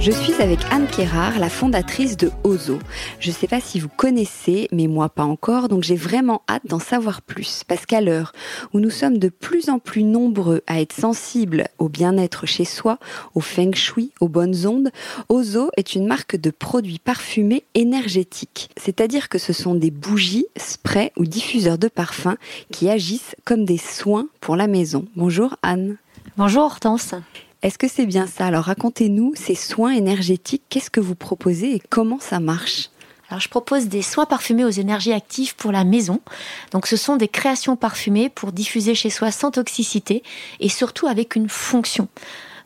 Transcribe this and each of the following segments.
Je suis avec Anne Kérard, la fondatrice de Ozo. Je ne sais pas si vous connaissez, mais moi pas encore, donc j'ai vraiment hâte d'en savoir plus. Parce qu'à l'heure où nous sommes de plus en plus nombreux à être sensibles au bien-être chez soi, au feng shui, aux bonnes ondes, Ozo est une marque de produits parfumés énergétiques. C'est-à-dire que ce sont des bougies, sprays ou diffuseurs de parfums qui agissent comme des soins pour la maison. Bonjour Anne. Bonjour Hortense. Est-ce que c'est bien ça? Alors racontez-nous ces soins énergétiques, qu'est-ce que vous proposez et comment ça marche? Alors, je propose des soins parfumés aux énergies actives pour la maison. Donc, ce sont des créations parfumées pour diffuser chez soi sans toxicité et surtout avec une fonction.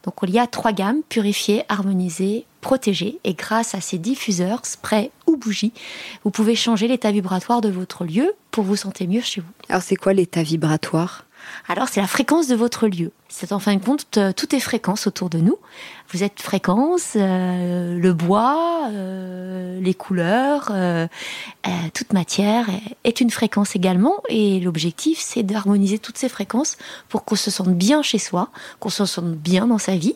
Donc, il y a trois gammes purifiées, harmonisées, protégées. Et grâce à ces diffuseurs, sprays ou bougies, vous pouvez changer l'état vibratoire de votre lieu pour vous sentir mieux chez vous. Alors, c'est quoi l'état vibratoire? Alors c'est la fréquence de votre lieu. C'est en fin de compte, tout est fréquence autour de nous. Vous êtes fréquence, euh, le bois, euh, les couleurs, euh, toute matière est une fréquence également. Et l'objectif, c'est d'harmoniser toutes ces fréquences pour qu'on se sente bien chez soi, qu'on se sente bien dans sa vie.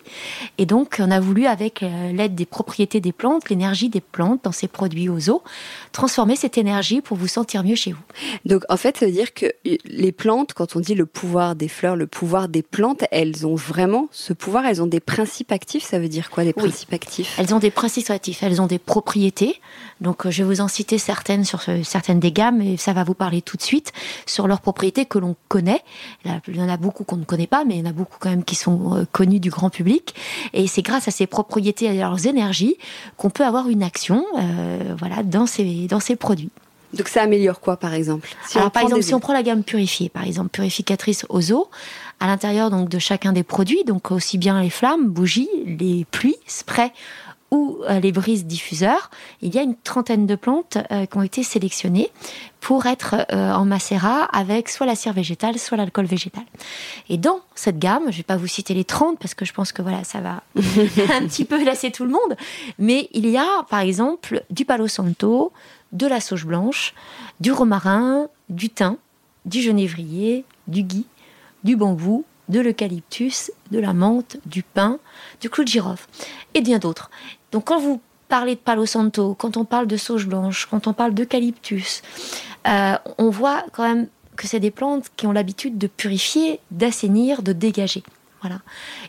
Et donc, on a voulu, avec l'aide des propriétés des plantes, l'énergie des plantes dans ces produits aux eaux, transformer cette énergie pour vous sentir mieux chez vous. Donc, en fait, ça veut dire que les plantes, quand on dit le pouvoir des fleurs, le pouvoir des plantes, elles ont vraiment ce pouvoir, elles ont des principes actifs. Ça veut dire quoi, des principes actifs? Elles ont des principes actifs, elles ont des propriétés. Donc, euh, je vais vous en citer certaines sur certaines des gammes et ça va vous parler tout de suite sur leurs propriétés que l'on connaît. Il y en a beaucoup qu'on ne connaît pas, mais il y en a beaucoup quand même qui sont euh, connus du grand public. Et c'est grâce à ces propriétés et à leurs énergies qu'on peut avoir une action, euh, voilà, dans ces dans ces produits. Donc ça améliore quoi par exemple? Alors par exemple, si on prend la gamme purifiée, par exemple purificatrice aux eaux, à l'intérieur donc de chacun des produits, donc aussi bien les flammes, bougies, les pluies, sprays ou euh, les brises diffuseurs, il y a une trentaine de plantes euh, qui ont été sélectionnées pour être euh, en macérat avec soit la cire végétale, soit l'alcool végétal. Et dans cette gamme, je ne vais pas vous citer les 30 parce que je pense que voilà, ça va un petit peu lasser tout le monde, mais il y a par exemple du palo santo, de la sauge blanche, du romarin, du thym, du genévrier, du gui, du bambou, de l'eucalyptus, de la menthe, du pin, du clou de girofle et bien d'autres. Donc quand vous parlez de palo santo, quand on parle de sauge blanche, quand on parle d'eucalyptus, euh, on voit quand même que c'est des plantes qui ont l'habitude de purifier, d'assainir, de dégager. Voilà.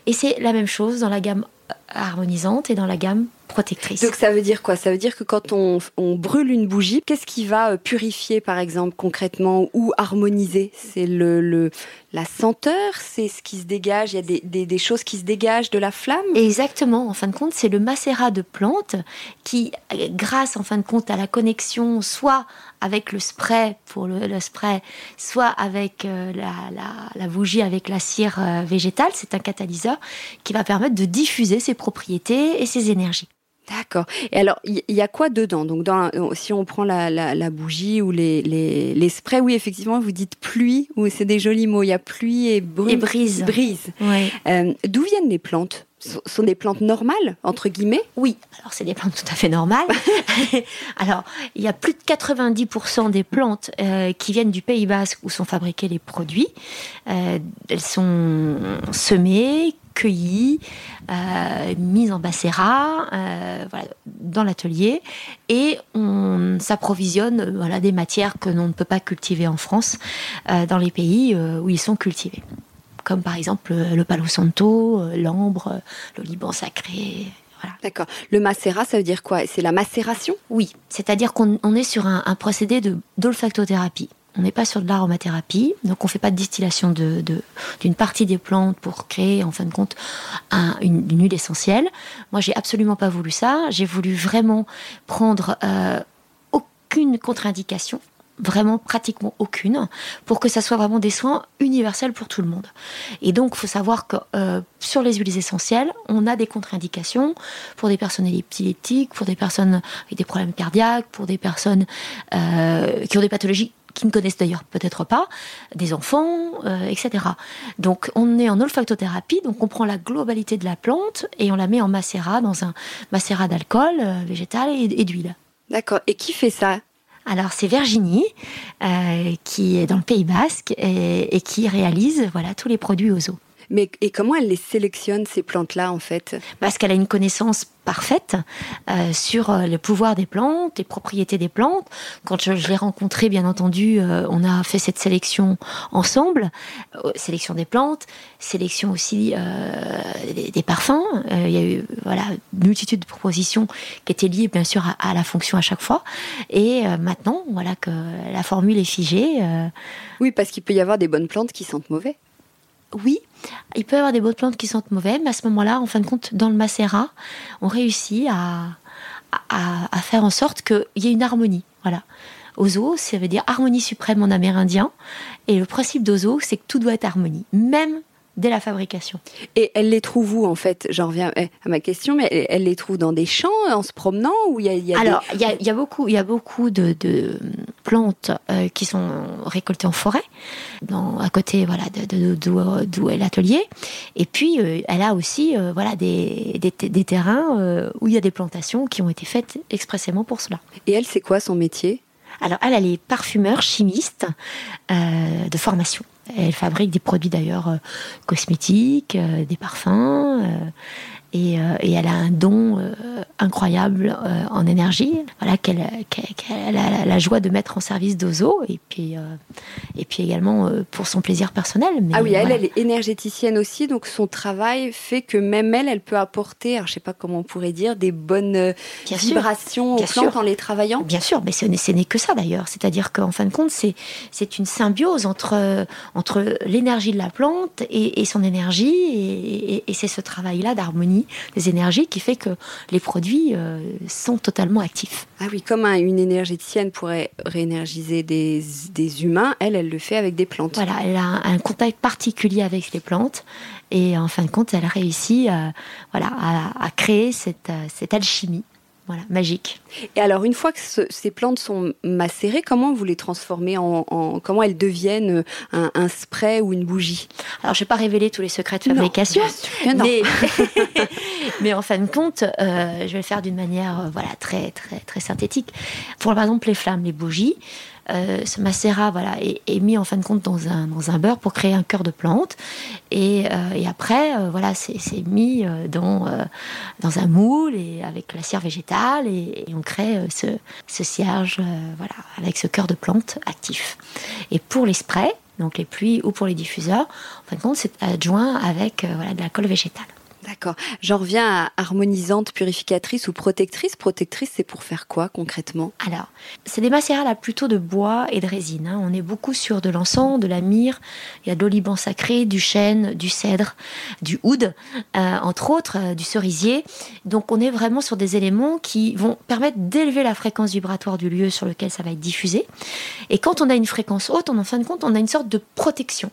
Et c'est la même chose dans la gamme harmonisante et dans la gamme protectrice. Donc ça veut dire quoi? Ça veut dire que quand on, brûle une bougie, qu'est-ce qui va euh, purifier par exemple concrètement ou harmoniser? C'est le, la senteur, c'est ce qui se dégage, il y a des, des, choses qui se dégagent de la flamme? Exactement, en fin de compte, c'est le macérat de plantes qui, grâce en fin de compte à la connexion soit avec le spray pour le, spray, soit avec euh, la, la, bougie avec la cire euh, végétale, c'est un catalyseur qui va permettre de diffuser ses propriétés et ses énergies. D'accord. Et alors, il y, a quoi dedans? Donc, dans, si on prend la, bougie ou les, les, sprays, oui, effectivement, vous dites pluie, ou c'est des jolis mots. Il y a pluie et, brise. brise. Euh, d'où viennent les plantes? Ce sont des plantes normales, entre guillemets? Oui, alors c'est des plantes tout à fait normales. alors, il y a plus de 90% des plantes euh, qui viennent du Pays Basque où sont fabriqués les produits. Euh, elles sont semées, cueillies, euh, en bacérat euh, voilà, dans l'atelier et on s'approvisionne euh, voilà, des matières que l'on ne peut pas cultiver en France euh, dans les pays où ils sont cultivés. Comme par exemple le Palo Santo, l'ambre, le Liban sacré, voilà. D'accord. Le macérat, ça veut dire quoi? C'est la macération? Oui, c'est-à-dire qu'on est sur un, un procédé d'olfactothérapie. On n'est pas sur de l'aromathérapie, donc on ne fait pas de distillation d'une partie des plantes pour créer en fin de compte une, huile essentielle. Moi, j'ai absolument pas voulu ça. J'ai voulu vraiment prendre euh, aucune contre-indication vraiment pratiquement aucune, pour que ça soit vraiment des soins universels pour tout le monde. Et donc, il faut savoir que euh, sur les huiles essentielles, on a des contre-indications pour des personnes épileptiques, pour des personnes avec des problèmes cardiaques, pour des personnes euh, qui ont des pathologies qui ne connaissent d'ailleurs peut-être pas, des enfants, euh, etc. Donc on est en olfactothérapie, donc on prend la globalité de la plante et on la met en macérat, dans un macérat d'alcool euh, végétal et, d'huile. D'accord. Et qui fait ça? Alors c'est Virginie euh, qui est dans le Pays Basque et, et qui réalise voilà tous les produits aux eaux. Mais et comment elle les sélectionne ces plantes-là en fait? Parce qu'elle a une connaissance parfaite euh, sur euh, le pouvoir des plantes, les propriétés des plantes. Quand je, l'ai rencontrée, bien entendu, euh, on a fait cette sélection ensemble, sélection des plantes, sélection aussi des, parfums. Il y a eu voilà une multitude de propositions qui étaient liées bien sûr à, à la fonction à chaque fois. Et maintenant, voilà que la formule est figée. Oui, parce qu'il peut y avoir des bonnes plantes qui sentent mauvais oui, il peut y avoir des bonnes plantes qui sentent mauvais, mais à ce moment-là, en fin de compte, dans le macérat, on réussit à, à, faire en sorte qu'il y ait une harmonie. Voilà. Ozo, ça veut dire harmonie suprême en amérindien. Et le principe d'Ozo, c'est que tout doit être harmonie, même dès la fabrication. Et elle les trouve où en fait? J'en reviens eh, à ma question, mais elle, les trouve dans des champs en se promenant ou il y a, Alors il y, a, beaucoup, il y a beaucoup de, plantes euh, qui sont récoltées en forêt, dans, à côté voilà d'où est l'atelier. Et puis euh, elle a aussi euh, voilà des, des terrains où il y a des plantations qui ont été faites expressément pour cela. Et elle, c'est quoi son métier? Alors, elle, elle est parfumeur, chimiste de formation. Elle fabrique des produits d'ailleurs euh, cosmétiques, euh, des parfums. Euh, et, et, elle a un don incroyable en énergie, voilà qu'elle a la, joie de mettre en service d'Ozo. Et puis et puis également pour son plaisir personnel. ah oui, elle, elle est énergéticienne aussi, donc son travail fait que même elle, elle peut apporter, alors je sais pas comment on pourrait dire, des bonnes vibrations aux plantes en les travaillant. Bien sûr, mais ce n'est que ça d'ailleurs, c'est-à-dire qu'en fin de compte, c'est c'est une symbiose entre entre l'énergie de la plante et, son énergie, et, c'est ce travail-là d'harmonie des énergies qui fait que les produits euh, sont totalement actifs. Ah oui, comme une énergéticienne pourrait réénergiser des, des, humains, elle, elle le fait avec des plantes. Voilà, elle a un contact particulier avec les plantes, et en fin de compte, elle réussit euh, voilà, à, créer cette, euh, cette alchimie voilà, magique. Et alors, une fois que ces plantes sont macérées, comment vous les transformez en, comment elles deviennent un, spray ou une bougie? Alors, je vais pas révéler tous les secrets de fabrication, mais, mais, en fin de compte, euh, je vais le faire d'une manière, euh, voilà, très très très synthétique. Pour par exemple les flammes, les bougies, euh, ce macérat voilà, est, mis en fin de compte dans un, dans un beurre pour créer un cœur de plante. Et, euh, et après, euh, voilà, c'est mis dans, dans un moule et avec la cire végétale et, on crée ce, ce cierge voilà, avec ce cœur de plante actif. Et pour les sprays, donc les pluies ou pour les diffuseurs, en fin de compte, c'est adjoint avec voilà, de la colle végétale. D'accord. J'en reviens à harmonisante, purificatrice ou protectrice. Protectrice, c'est pour faire quoi concrètement? Alors, c'est des macérats là plutôt de bois et de résine. Hein. On est beaucoup sur de l'encens, de la myrrhe, il y a de l'oliban sacré, du chêne, du cèdre, du oud, euh, entre autres, euh, du cerisier. Donc on est vraiment sur des éléments qui vont permettre d'élever la fréquence vibratoire du lieu sur lequel ça va être diffusé. Et quand on a une fréquence haute, en fin de compte, on a une sorte de protection.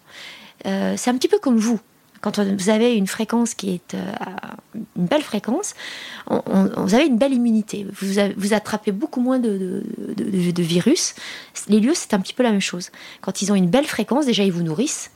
Euh, c'est un petit peu comme vous Quand vous avez une fréquence qui est euh, une belle fréquence, vous avez une belle immunité. Vous, vous attrapez beaucoup moins de, de, virus. Les lieux, c'est un petit peu la même chose. Quand ils ont une belle fréquence, déjà, ils vous nourrissent.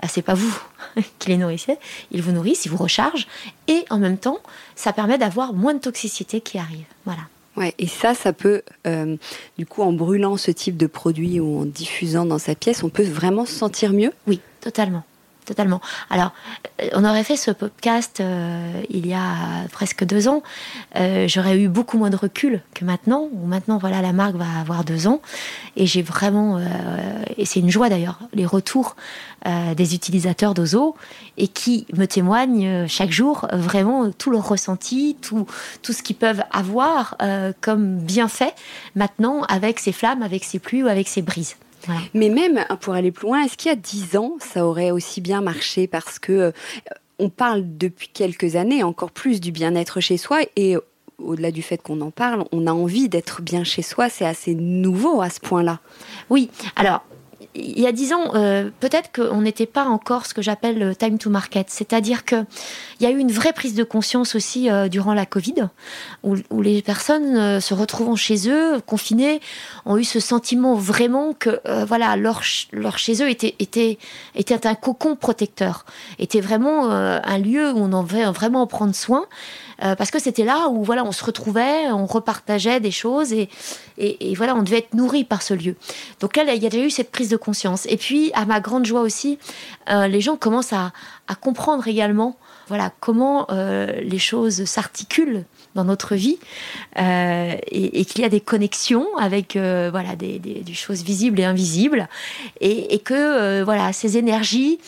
Ah, c'est pas vous qui les nourrissez, ils vous nourrissent, ils vous rechargent, et en même temps, ça permet d'avoir moins de toxicité qui arrive. Voilà. Ouais, et ça, ça peut, euh, du coup, en brûlant ce type de produit ou en diffusant dans sa pièce, on peut vraiment se sentir mieux? Oui, totalement totalement. Alors, euh, on aurait fait ce podcast euh, il y a presque deux ans. Euh, j'aurais eu beaucoup moins de recul que maintenant. maintenant, voilà, la marque va avoir deux ans. Et j'ai vraiment, et c'est une joie d'ailleurs, les retours des utilisateurs d'Ozo et qui me témoignent chaque jour vraiment tout leur ressenti, tout, tout ce qu'ils peuvent avoir comme bienfait maintenant avec ces flammes, avec ces pluies ou avec ces brises. Mais même, hein, pour aller plus loin, est-ce qu'il y a dix ans, ça aurait aussi bien marché Parce que euh, on parle depuis quelques années encore plus du bien-être chez soi et au-delà du fait qu'on en parle, on a envie d'être bien chez soi. C'est assez nouveau à ce point-là. Oui, alors il y a dix ans, euh, peut-être qu'on n'était pas encore ce que j'appelle le time to market. C'est-à-dire qu'il y a eu une vraie prise de conscience aussi euh, durant la Covid, où, les personnes euh, se retrouvant chez eux, confinées, ont eu ce sentiment vraiment que voilà leur, leur chez eux était, était, était un cocon protecteur, était vraiment un lieu où on en devait vraiment prendre soin. Euh, parce que c'était là où voilà, on se retrouvait, on repartageait des choses et, et, voilà, on devait être nourri par ce lieu. Donc là, il y a déjà eu cette prise de conscience. Et puis, à ma grande joie aussi, euh, les gens commencent à, à, comprendre également voilà, comment euh, les choses s'articulent dans notre vie euh, et, et qu'il y a des connexions avec euh, voilà des, des, des, choses visibles et invisibles et, et que voilà ces énergies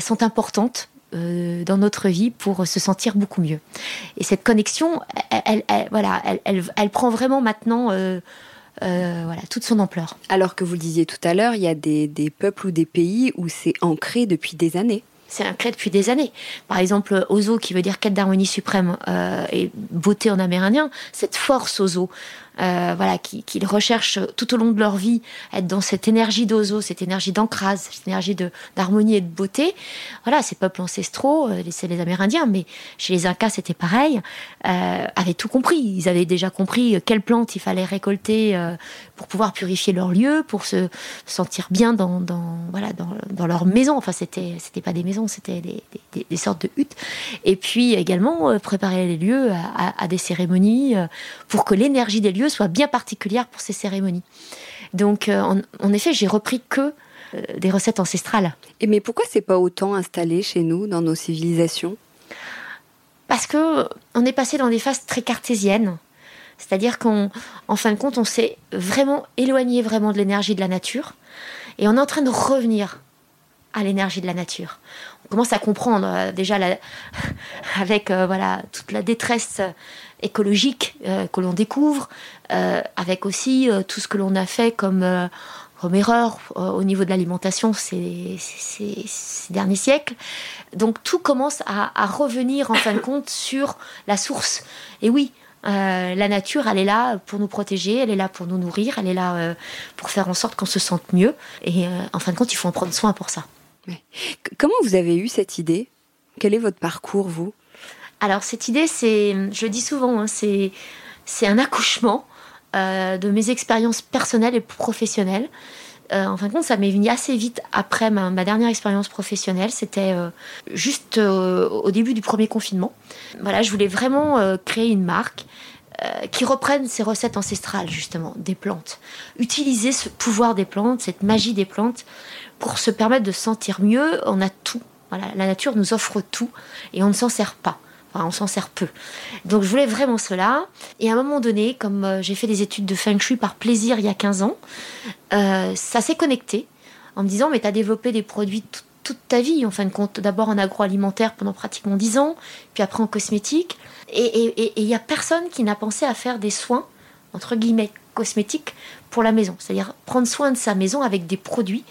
sont importantes euh, dans notre vie pour se sentir beaucoup mieux. Et cette connexion, elle, voilà, elle, elle, prend vraiment maintenant euh, euh, voilà, toute son ampleur. Alors que vous le disiez tout à l'heure, il y a des, des peuples ou des pays où c'est ancré depuis des années c'est ancré depuis des années. Par exemple, Ozo, qui veut dire quête d'harmonie suprême et beauté en amérindien, cette force Ozo, euh, voilà, qu'ils recherchent tout au long de leur vie, être dans cette énergie d'ozo, cette énergie d'ancrage, cette énergie d'harmonie et de beauté. Voilà, ces peuples ancestraux, euh, c'est les Amérindiens, mais chez les Incas c'était pareil, euh, avaient tout compris. Ils avaient déjà compris quelles plantes il fallait récolter pour pouvoir purifier leur lieu, pour se sentir bien dans, dans voilà, dans, dans, leur maison. Enfin, c'était c'était pas des maisons, c'était des, des, sortes de huttes. Et puis également préparer les lieux à des cérémonies pour que l'énergie des lieux soit bien particulière pour ces cérémonies. Donc, euh, en, effet, j'ai repris que euh, des recettes ancestrales. Et mais pourquoi c'est pas autant installé chez nous, dans nos civilisations? Parce que on est passé dans des phases très cartésiennes. C'est-à-dire qu'en fin de compte, on s'est vraiment éloigné vraiment de l'énergie de la nature. Et on est en train de revenir à l'énergie de la nature. Commence à comprendre euh, déjà avec voilà toute la détresse écologique euh, que l'on découvre, euh, avec aussi euh, tout ce que l'on a fait comme, comme erreur au niveau de l'alimentation ces, derniers siècles. Donc tout commence à, revenir en fin de compte sur la source. Et oui, la nature, elle est là pour nous protéger, elle est là pour nous nourrir, elle est là pour faire en sorte qu'on se sente mieux. Et en fin de compte, il faut en prendre soin pour ça. Comment vous avez eu cette idée? Quel est votre parcours, vous? Alors cette idée, c'est, je le dis souvent, hein, c'est, c'est un accouchement euh, de mes expériences personnelles et professionnelles. Euh, en fin de compte, ça m'est venu assez vite après ma, dernière expérience professionnelle. C'était euh, juste au début du premier confinement. Voilà, je voulais vraiment créer une marque qui reprenne ces recettes ancestrales, justement, des plantes. Utiliser ce pouvoir des plantes, cette magie des plantes, pour se permettre de sentir mieux. On a tout. Voilà, la nature nous offre tout et on ne s'en sert pas on s'en sert peu. Donc je voulais vraiment cela. Et à un moment donné, comme euh, j'ai fait des études de Feng Shui par plaisir il y a 15 ans, euh, ça s'est connecté en me disant, mais tu as développé des produits toute ta vie, en fin de compte. D'abord en agroalimentaire pendant pratiquement 10 ans, puis après en cosmétique. Et il n'y a personne qui n'a pensé à faire des soins, entre guillemets, cosmétiques pour la maison. C'est-à-dire prendre soin de sa maison avec des produits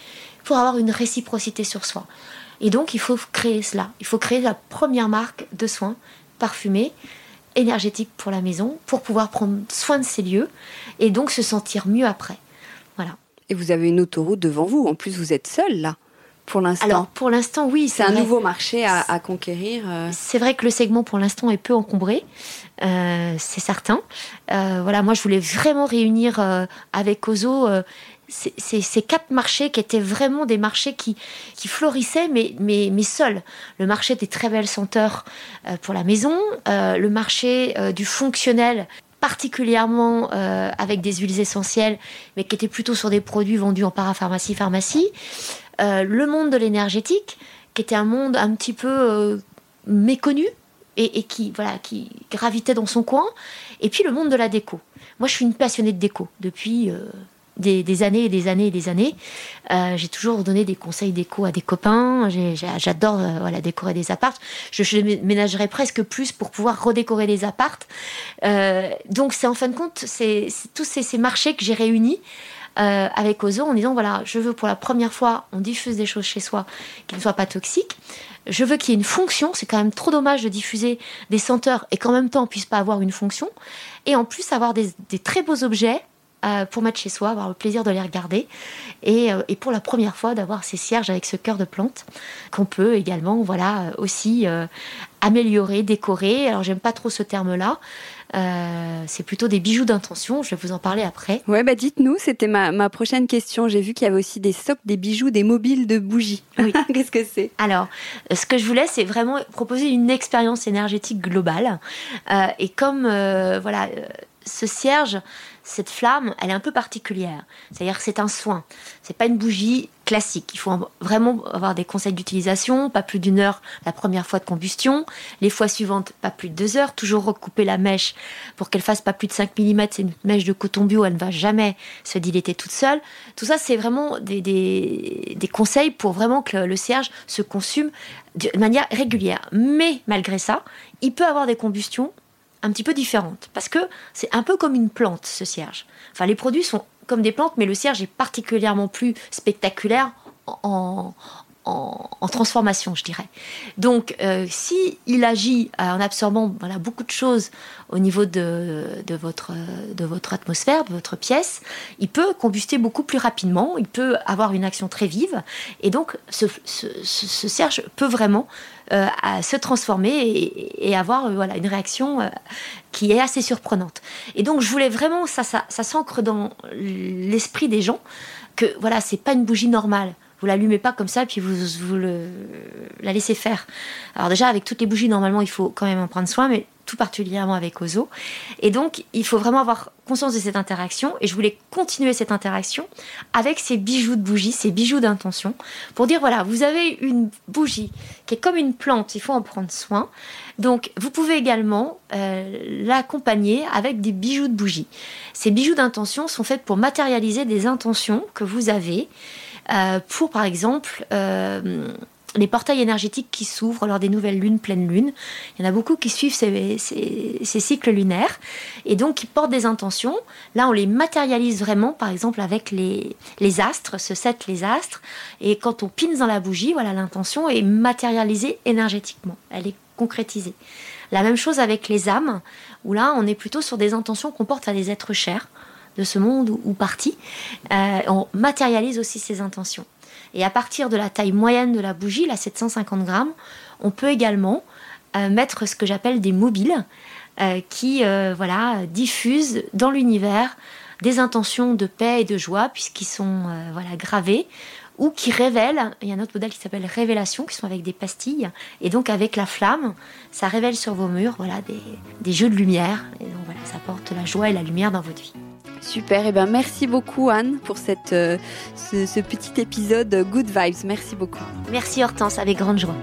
pour avoir une réciprocité sur soi. Et donc, il faut créer cela. Il faut créer la première marque de soins parfumés, énergétiques pour la maison, pour pouvoir prendre soin de ces lieux et donc se sentir mieux après. Voilà. Et vous avez une autoroute devant vous. En plus, vous êtes seul là pour l'instant Alors, pour l'instant, oui. C'est un nouveau marché à, conquérir. Euh. C'est vrai que le segment, pour l'instant, est peu encombré. Euh, c'est certain. Euh, voilà, moi, je voulais vraiment réunir avec Ozo ces, quatre marchés qui étaient vraiment des marchés qui, qui florissaient, mais, mais, mais seuls. Le marché des très belles senteurs pour la maison, le marché du fonctionnel particulièrement avec des huiles essentielles, mais qui étaient plutôt sur des produits vendus en parapharmacie, pharmacie. Euh, le monde de l'énergétique, qui était un monde un petit peu euh, méconnu et, qui, voilà, qui gravitait dans son coin, et puis le monde de la déco. Moi, je suis une passionnée de déco depuis euh, des, années et des années et des années. j'ai toujours donné des conseils déco à des copains. J'adore voilà, décorer des appartes. Je, ménagerais presque plus pour pouvoir redécorer des appartes. donc, c'est en fin de compte, c'est tous ces, ces marchés que j'ai réunis euh, avec Ozo en disant voilà, je veux pour la première fois, on diffuse des choses chez soi qui ne soient pas toxiques. Je veux qu'il y ait une fonction. C'est quand même trop dommage de diffuser des senteurs et qu'en même temps on puisse pas avoir une fonction. Et en plus avoir des, très beaux objets euh, pour mettre chez soi, avoir le plaisir de les regarder. Et, euh, et pour la première fois d'avoir ces cierges avec ce cœur de plante qu'on peut également voilà aussi améliorer, décorer. Alors j'aime pas trop ce terme-là. Euh, c'est plutôt des bijoux d'intention. Je vais vous en parler après. Ouais, bah dites-nous, c'était ma, ma, prochaine question. J'ai vu qu'il y avait aussi des socles, des bijoux, des mobiles de bougies. Oui. Qu'est-ce que c'est? Alors, ce que je voulais, c'est vraiment proposer une expérience énergétique globale. Euh, et comme, euh, voilà, ce cierge, cette flamme, elle est un peu particulière. C'est-à-dire que c'est un soin. C'est pas une bougie classique. Il faut vraiment avoir des conseils d'utilisation, pas plus d'une heure la première fois de combustion, les fois suivantes pas plus de deux heures, toujours recouper la mèche pour qu'elle fasse pas plus de 5 mm, c'est une mèche de coton bio, elle ne va jamais se dilater toute seule. Tout ça, c'est vraiment des, des, conseils pour vraiment que le cierge se consume de manière régulière. Mais malgré ça, il peut avoir des combustions un petit peu différentes. Parce que c'est un peu comme une plante, ce cierge. Enfin, les produits sont comme des plantes, mais le cierge est particulièrement plus spectaculaire en, en, transformation, je dirais. Donc, euh, si il agit en absorbant beaucoup de choses au niveau de, votre, de votre atmosphère, de votre pièce, il peut combuster beaucoup plus rapidement, il peut avoir une action très vive, et donc ce, ce, peut vraiment euh, se transformer et, avoir euh, voilà, une réaction qui est assez surprenante. Et donc, je voulais vraiment, ça, ça s'ancre dans l'esprit des gens, que voilà, c'est pas une bougie normale vous l'allumez pas comme ça, puis vous, vous la laissez faire. Alors déjà, avec toutes les bougies, normalement, il faut quand même en prendre soin, mais tout particulièrement avec Ozo. Et donc, il faut vraiment avoir conscience de cette interaction. Et je voulais continuer cette interaction avec ces bijoux de bougies, ces bijoux d'intention, pour dire, voilà, vous avez une bougie qui est comme une plante, il faut en prendre soin. Donc, vous pouvez également euh, l'accompagner avec des bijoux de bougies. Ces bijoux d'intention sont faits pour matérialiser des intentions que vous avez euh, pour par exemple euh, les portails énergétiques qui s'ouvrent lors des nouvelles lunes, pleines lunes. Il y en a beaucoup qui suivent ces, cycles lunaires et donc qui portent des intentions. Là, on les matérialise vraiment, par exemple avec les, les astres, ce set les astres. Et quand on pine dans la bougie, voilà, l'intention est matérialisée énergétiquement. Elle est concrétisée. La même chose avec les âmes, où là, on est plutôt sur des intentions qu'on porte à des êtres chers de ce monde ou, partie, euh, on matérialise aussi ses intentions. Et à partir de la taille moyenne de la bougie, la 750 grammes, on peut également euh, mettre ce que j'appelle des mobiles euh, qui voilà, diffusent dans l'univers des intentions de paix et de joie puisqu'ils sont voilà, gravés ou qui révèlent, il y a un autre modèle qui s'appelle révélation, qui sont avec des pastilles, et donc avec la flamme, ça révèle sur vos murs voilà, des, des jeux de lumière, et donc voilà, ça apporte la joie et la lumière dans votre vie. Super, et eh ben merci beaucoup Anne pour cette, euh, ce, petit épisode Good Vibes. Merci beaucoup. Merci Hortense, avec grande joie.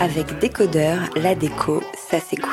Avec Décodeur, la déco, ça s'écoute.